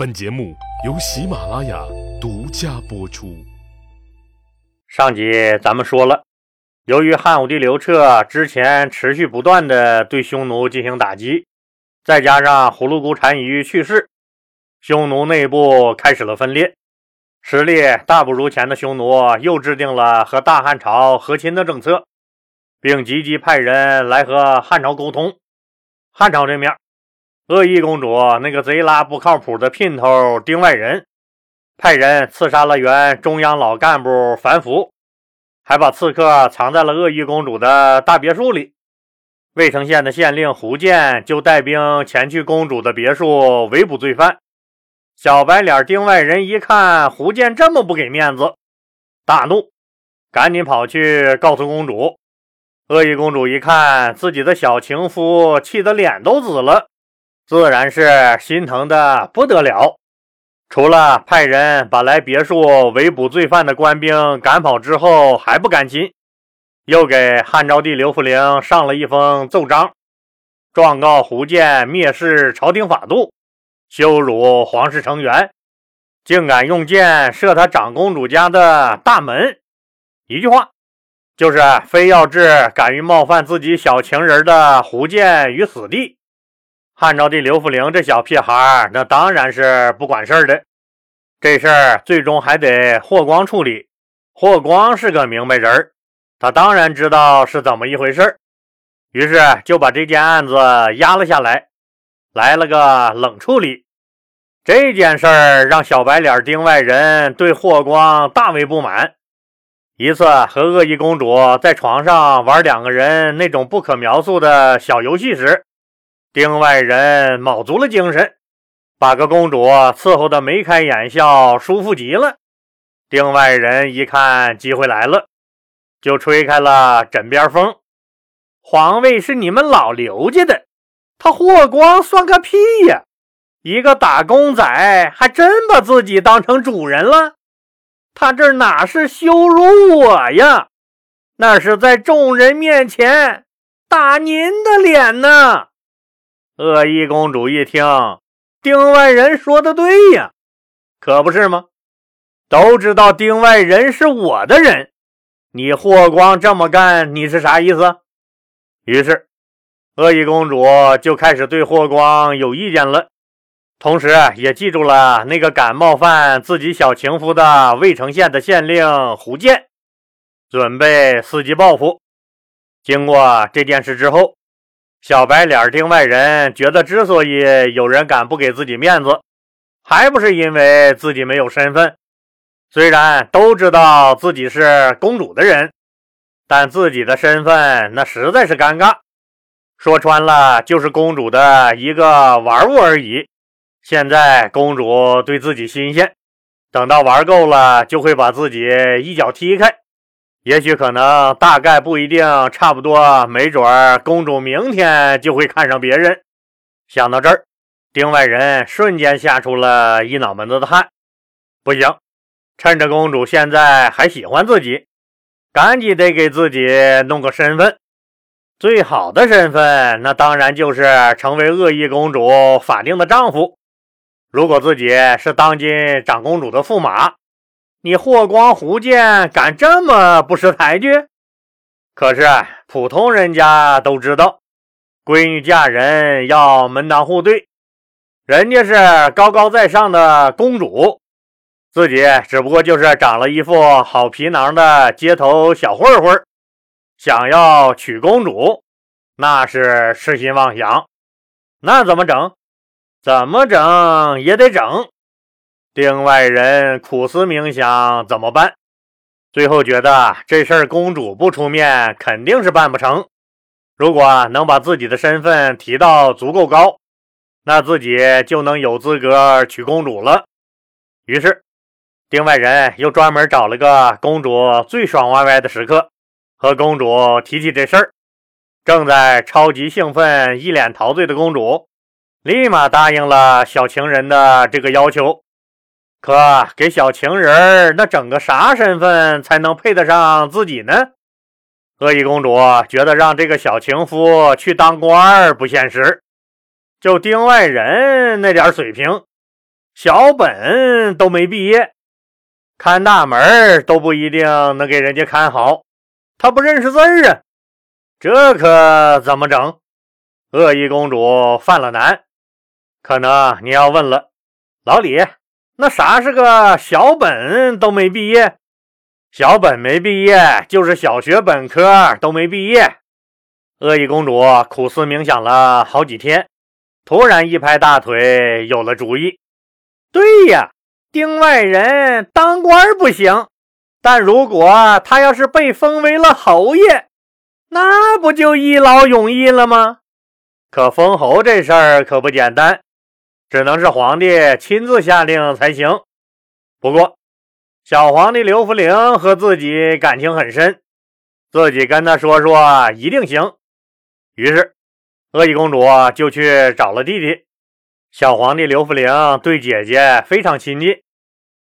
本节目由喜马拉雅独家播出。上集咱们说了，由于汉武帝刘彻之前持续不断的对匈奴进行打击，再加上葫芦骨单于去世，匈奴内部开始了分裂，实力大不如前的匈奴又制定了和大汉朝和亲的政策，并积极派人来和汉朝沟通。汉朝这面，恶意公主那个贼拉不靠谱的姘头丁外人。派人刺杀了原中央老干部樊福，还把刺客藏在了恶意公主的大别墅里。渭城县的县令胡建就带兵前去公主的别墅围捕罪犯。小白脸丁外人一看胡建这么不给面子，大怒，赶紧跑去告诉公主。恶意公主一看自己的小情夫，气得脸都紫了，自然是心疼的不得了。除了派人把来别墅围捕罪犯的官兵赶跑之后，还不甘心，又给汉昭帝刘弗陵上了一封奏章，状告胡建蔑视朝廷法度，羞辱皇室成员，竟敢用箭射他长公主家的大门。一句话，就是非要置敢于冒犯自己小情人的胡建于死地。汉昭帝刘弗陵这小屁孩，那当然是不管事儿的。这事儿最终还得霍光处理。霍光是个明白人他当然知道是怎么一回事于是就把这件案子压了下来，来了个冷处理。这件事儿让小白脸丁外人对霍光大为不满。一次和鄂邑公主在床上玩两个人那种不可描述的小游戏时。丁外人卯足了精神，把个公主伺候的眉开眼笑，舒服极了。丁外人一看机会来了，就吹开了枕边风：“皇位是你们老刘家的，他霍光算个屁呀！一个打工仔还真把自己当成主人了。他这哪是羞辱我呀，那是在众人面前打您的脸呢！”鄂邑公主一听，丁外人说的对呀，可不是吗？都知道丁外人是我的人，你霍光这么干，你是啥意思？于是，鄂邑公主就开始对霍光有意见了，同时也记住了那个敢冒犯自己小情夫的渭城县的县令胡建，准备伺机报复。经过这件事之后。小白脸丁外人觉得，之所以有人敢不给自己面子，还不是因为自己没有身份。虽然都知道自己是公主的人，但自己的身份那实在是尴尬。说穿了，就是公主的一个玩物而已。现在公主对自己新鲜，等到玩够了，就会把自己一脚踢开。也许可能大概不一定，差不多没准儿，公主明天就会看上别人。想到这儿，丁外人瞬间吓出了一脑门子的汗。不行，趁着公主现在还喜欢自己，赶紧得给自己弄个身份。最好的身份，那当然就是成为恶意公主法定的丈夫。如果自己是当今长公主的驸马。你霍光胡建敢这么不识抬举？可是普通人家都知道，闺女嫁人要门当户对，人家是高高在上的公主，自己只不过就是长了一副好皮囊的街头小混混，想要娶公主，那是痴心妄想。那怎么整？怎么整也得整。丁外人苦思冥想怎么办？最后觉得这事儿公主不出面肯定是办不成。如果能把自己的身份提到足够高，那自己就能有资格娶公主了。于是，丁外人又专门找了个公主最爽歪歪的时刻，和公主提起这事儿。正在超级兴奋、一脸陶醉的公主，立马答应了小情人的这个要求。可给小情人那整个啥身份才能配得上自己呢？鄂邑公主觉得让这个小情夫去当官不现实，就丁外人那点水平，小本都没毕业，看大门都不一定能给人家看好。他不认识字儿啊，这可怎么整？恶意公主犯了难。可能你要问了，老李，那啥是个小本都没毕业？小本没毕业，就是小学本科都没毕业。恶意公主苦思冥想了好几天，突然一拍大腿，有了主意。对呀，丁外人当官不行，但如果他要是被封为了侯爷，那不就一劳永逸了吗？可封侯这事儿可不简单，只能是皇帝亲自下令才行。不过，小皇帝刘福陵和自己感情很深，自己跟他说说一定行。于是，恶意公主就去找了弟弟。小皇帝刘福陵对姐姐非常亲近，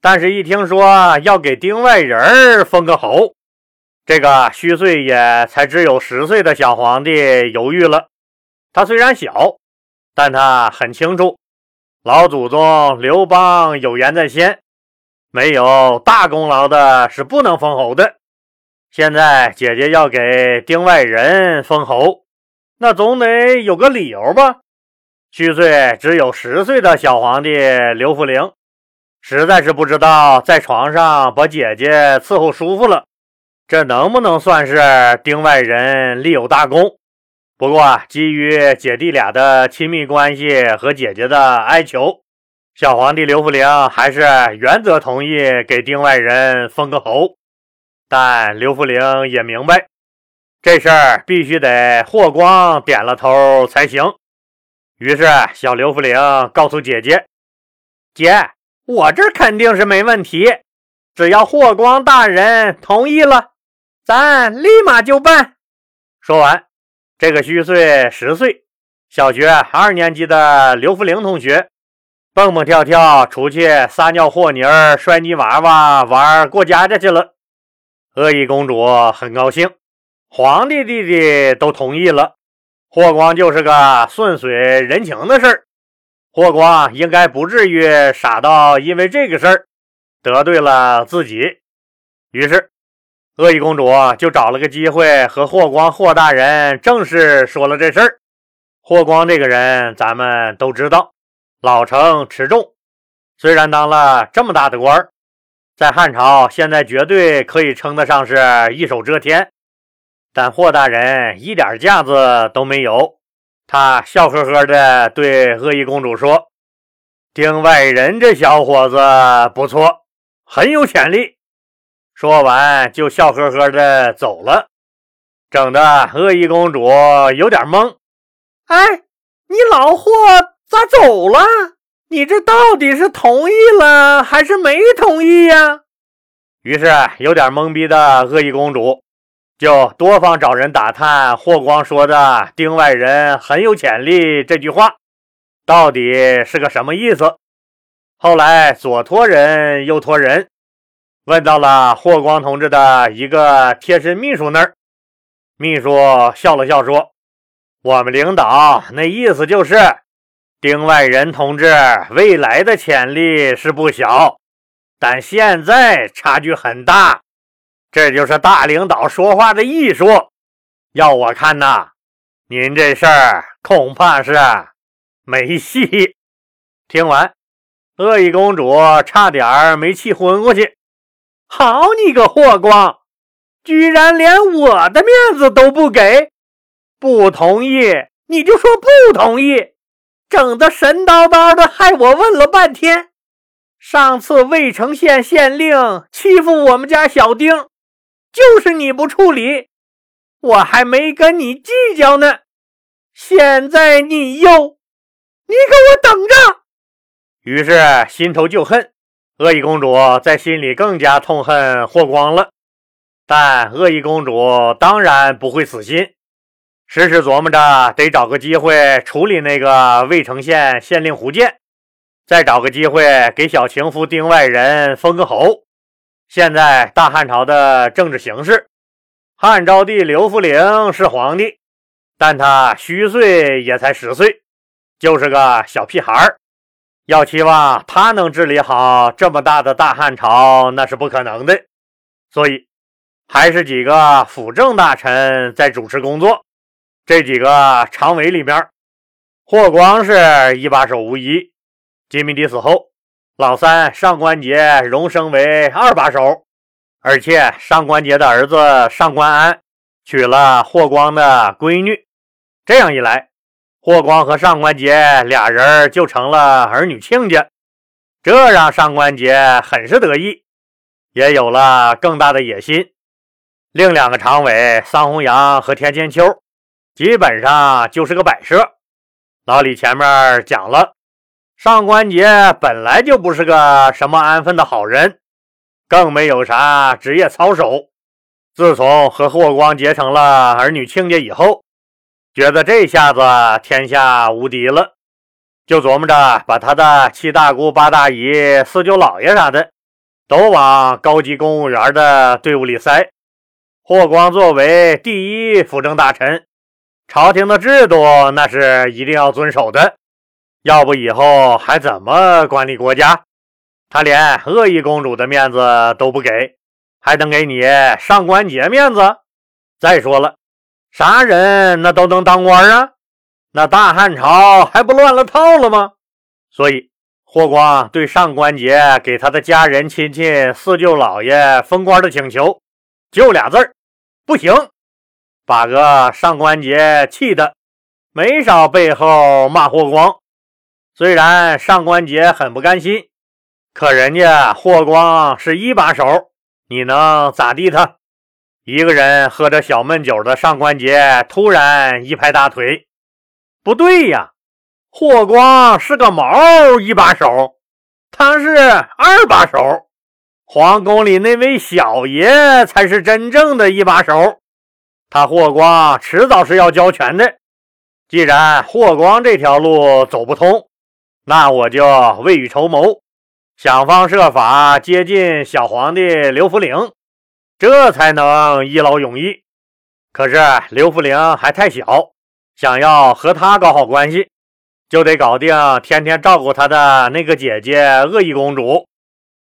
但是一听说要给丁外人封个侯，这个虚岁也才只有十岁的小皇帝犹豫了。他虽然小，但他很清楚，老祖宗刘邦有言在先，没有大功劳的是不能封侯的。现在姐姐要给丁外人封侯，那总得有个理由吧？虚岁只有十岁的小皇帝刘福陵，实在是不知道在床上把姐姐伺候舒服了，这能不能算是丁外人立有大功？不过基于姐弟俩的亲密关系和姐姐的哀求，小皇帝刘福陵还是原则同意给丁外人封个侯。但刘福陵也明白，这事儿必须得霍光点了头才行。于是，小刘福陵告诉姐姐：“姐，我这肯定是没问题，只要霍光大人同意了，咱立马就办。”说完，这个虚岁十岁、小学二年级的刘福陵同学，蹦蹦跳跳出去撒尿和泥儿、摔泥娃娃玩过家家去了。恶意公主很高兴，皇帝弟弟都同意了。霍光就是个顺水人情的事儿，霍光应该不至于傻到因为这个事儿得罪了自己。于是，恶意公主就找了个机会和霍光霍大人正式说了这事儿。霍光这个人，咱们都知道，老成持重，虽然当了这么大的官，在汉朝现在绝对可以称得上是一手遮天。但霍大人一点架子都没有，他笑呵呵地对恶意公主说：“丁外人这小伙子不错，很有潜力。”说完就笑呵呵的走了，整的恶意公主有点懵。哎，你老霍咋走了？你这到底是同意了还是没同意呀？于是有点懵逼的恶意公主。就多方找人打探霍光说的“丁外人很有潜力”这句话到底是个什么意思。后来左托人右托人问到了霍光同志的一个贴身秘书那儿，秘书笑了笑说：“我们领导那意思就是，丁外人同志未来的潜力是不小，但现在差距很大。”这就是大领导说话的艺术。要我看呐，您这事儿恐怕是没戏。听完，恶意公主差点没气昏过去。好你个霍光，居然连我的面子都不给！不同意你就说不同意，整的神叨叨的，害我问了半天。上次魏城县县令欺负我们家小丁。就是你不处理，我还没跟你计较呢。现在你又，你给我等着！于是心头就恨，恶意公主在心里更加痛恨霍光了。但恶意公主当然不会死心，时时琢磨着得找个机会处理那个渭城县县令胡建，再找个机会给小情夫丁外人封个侯。现在大汉朝的政治形势，汉昭帝刘弗陵是皇帝，但他虚岁也才十岁，就是个小屁孩儿。要期望他能治理好这么大的大汉朝，那是不可能的。所以，还是几个辅政大臣在主持工作。这几个常委里面，霍光是一把手无疑。金明帝死后，老三上官桀荣升为二把手，而且上官桀的儿子上官安娶了霍光的闺女。这样一来，霍光和上官桀俩人就成了儿女亲家，这让上官桀很是得意，也有了更大的野心。另两个常委桑弘羊和田千秋，基本上就是个摆设。老李前面讲了，上官桀本来就不是个什么安分的好人，更没有啥职业操守。自从和霍光结成了儿女亲家以后，觉得这下子天下无敌了，就琢磨着把他的七大姑八大姨、四舅姥爷啥的，都往高级公务员的队伍里塞。霍光作为第一辅政大臣，朝廷的制度那是一定要遵守的，要不以后还怎么管理国家？他连鄂邑公主的面子都不给，还能给你上官桀面子？再说了。啥人那都能当官啊？那大汉朝还不乱了套了吗？所以霍光对上官桀给他的家人亲戚、四舅老爷封官的请求，就俩字儿：不行。把个上官桀气的没少背后骂霍光。虽然上官桀很不甘心，可人家霍光是一把手，你能咋地他？一个人喝着小闷酒的上官桀突然一拍大腿：“不对呀，霍光是个毛一把手，他是二把手。皇宫里那位小爷才是真正的一把手，他霍光迟早是要交权的。既然霍光这条路走不通，那我就未雨绸缪，想方设法接近小皇帝刘弗陵。”这才能一劳永逸。可是刘福陵还太小，想要和他搞好关系，就得搞定天天照顾他的那个姐姐恶意公主。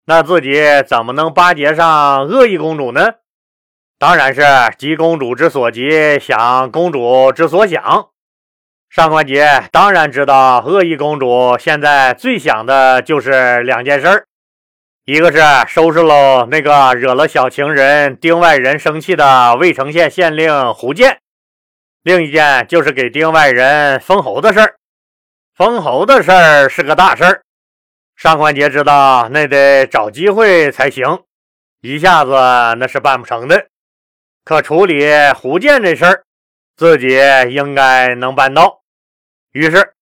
那自己怎么能巴结上恶意公主呢？当然是急公主之所急，想公主之所想。上官桀当然知道，恶意公主现在最想的就是两件事儿。一个是收拾喽那个惹了小情人丁外人生气的渭城县县令胡建，另一件就是给丁外人封侯的事儿。封侯的事儿是个大事儿，上官桀知道那得找机会才行，一下子那是办不成的。可处理胡建这事儿，自己应该能办到。于是，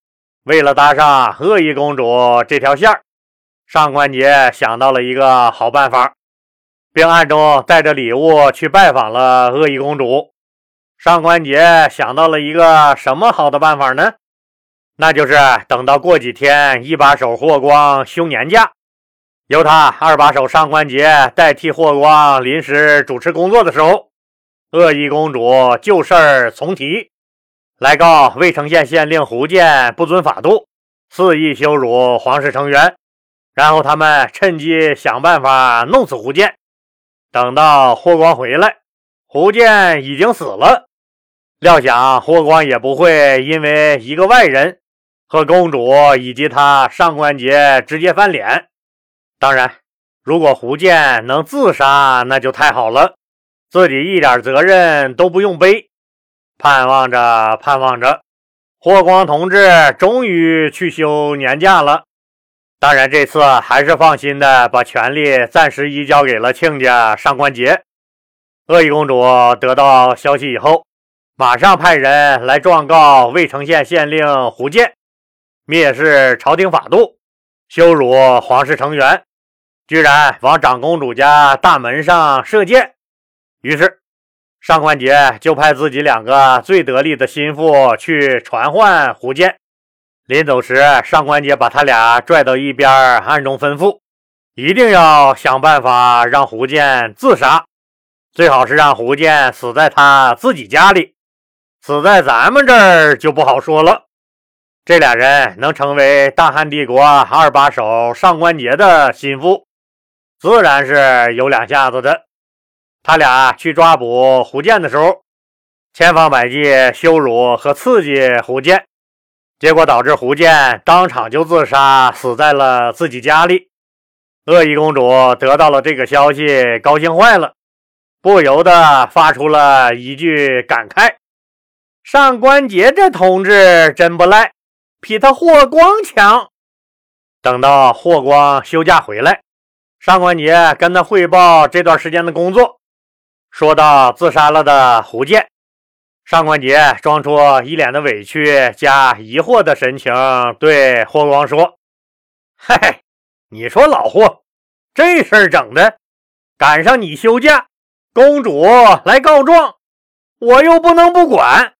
为了搭上恶意公主这条线儿。上官桀想到了一个好办法，并暗中带着礼物去拜访了恶意公主。上官桀想到了一个什么好的办法呢？那就是等到过几天一把手霍光休年假，由他二把手上官桀代替霍光临时主持工作的时候，恶意公主旧事儿重提，来告渭城县县令胡建不遵法度，肆意羞辱皇室成员。然后他们趁机想办法弄死胡建。等到霍光回来，胡建已经死了。料想霍光也不会因为一个外人和公主以及他上官桀直接翻脸。当然，如果胡建能自杀，那就太好了，自己一点责任都不用背。盼望着，盼望着，霍光同志终于去休年假了。当然，这次还是放心的把权力暂时移交给了亲家上官桀。恶意公主得到消息以后，马上派人来状告渭城县县令胡建，蔑视朝廷法度，羞辱皇室成员，居然往长公主家大门上射箭。于是，上官桀就派自己两个最得力的心腹去传唤胡建。临走时，上官桀把他俩拽到一边，暗中吩咐：一定要想办法让胡建自杀，最好是让胡建死在他自己家里，死在咱们这儿就不好说了。这俩人能成为大汉帝国二把手上官桀的心腹，自然是有两下子的。他俩去抓捕胡建的时候，千方百计羞辱和刺激胡建，结果导致胡建当场就自杀，死在了自己家里。恶意公主得到了这个消息，高兴坏了，不由得发出了一句感慨：“上官桀这同志真不赖。”比他霍光强。等到霍光休假回来，上官桀跟他汇报这段时间的工作，说到自杀了的胡建，上官桀装出一脸的委屈加疑惑的神情，对霍光说：“嘿嘿，你说老霍，这事儿整的，赶上你休假，公主来告状，我又不能不管。”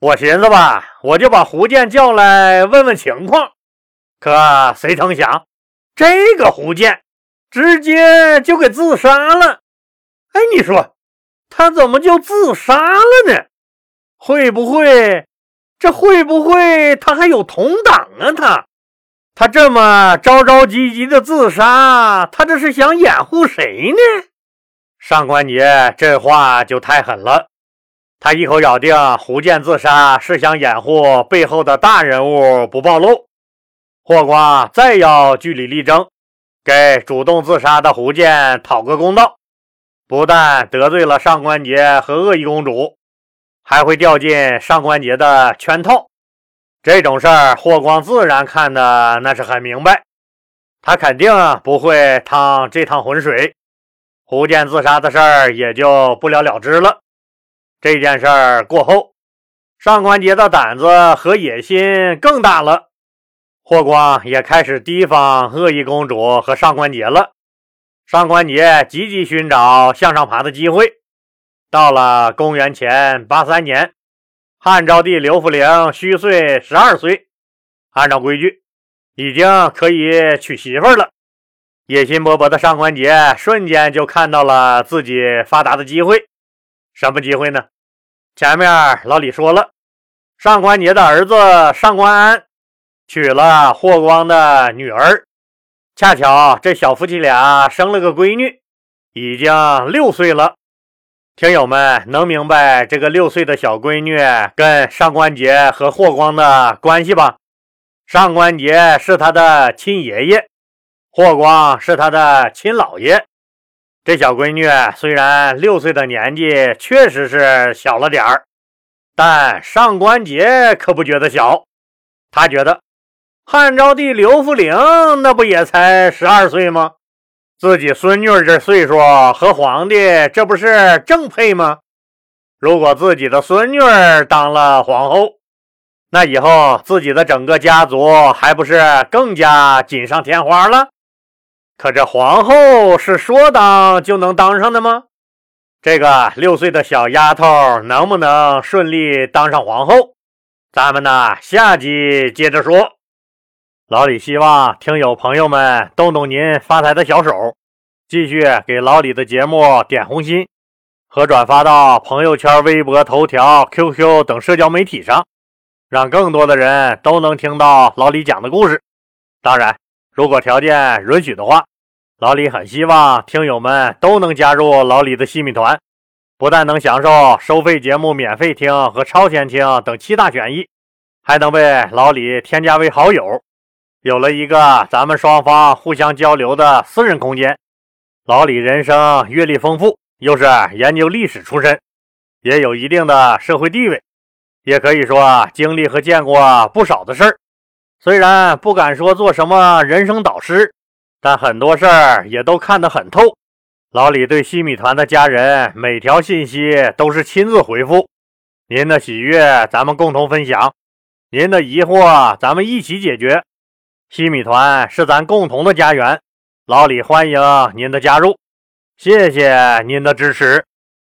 我寻思吧，我就把胡建叫来问问情况。可谁成想，这个胡建直接就给自杀了。哎，你说他怎么就自杀了呢？会不会这会不会他还有同党啊？他他这么着着急急的自杀，他这是想掩护谁呢？上官桀这话就太狠了。他一口咬定胡建自杀是想掩护背后的大人物不暴露。霍光再要据理力争，给主动自杀的胡建讨个公道，不但得罪了上官桀和恶意公主，还会掉进上官桀的圈套。这种事儿，霍光自然看的那是很明白，他肯定不会趟这趟浑水。胡建自杀的事儿也就不了了之了。这件事儿过后，上官桀的胆子和野心更大了。霍光也开始提防恶意公主和上官桀了。上官桀积极寻找向上爬的机会。到了公元前八三年，汉昭帝刘弗陵虚岁十二岁，按照规矩，已经可以娶媳妇了。野心勃勃的上官桀瞬间就看到了自己发达的机会。什么机会呢？前面老李说了，上官桀的儿子上官安娶了霍光的女儿，恰巧这小夫妻俩生了个闺女，已经六岁了。听友们能明白这个六岁的小闺女跟上官桀和霍光的关系吧？上官桀是他的亲爷爷，霍光是他的亲姥爷。这小闺女虽然六岁的年纪确实是小了点儿，但上官桀可不觉得小。他觉得汉昭帝刘弗陵那不也才十二岁吗？自己孙女这岁数和皇帝这不是正配吗？如果自己的孙女当了皇后，那以后自己的整个家族还不是更加锦上添花了？可这皇后是说当就能当上的吗？这个六岁的小丫头能不能顺利当上皇后？咱们呢下集接着说。老李希望听友朋友们动动您发财的小手，继续给老李的节目点红心和转发到朋友圈、微博、头条、QQ 等社交媒体上，让更多的人都能听到老李讲的故事。当然，如果条件允许的话。老李很希望听友们都能加入老李的细米团，不但能享受收费节目免费听和超前听等七大权益，还能被老李添加为好友，有了一个咱们双方互相交流的私人空间。老李人生阅历丰富，又是研究历史出身，也有一定的社会地位，也可以说经历和见过不少的事儿。虽然不敢说做什么人生导师。但很多事儿也都看得很透。老李对西米团的家人每条信息都是亲自回复。您的喜悦，咱们共同分享；您的疑惑，咱们一起解决。西米团是咱共同的家园，老李欢迎您的加入。谢谢您的支持。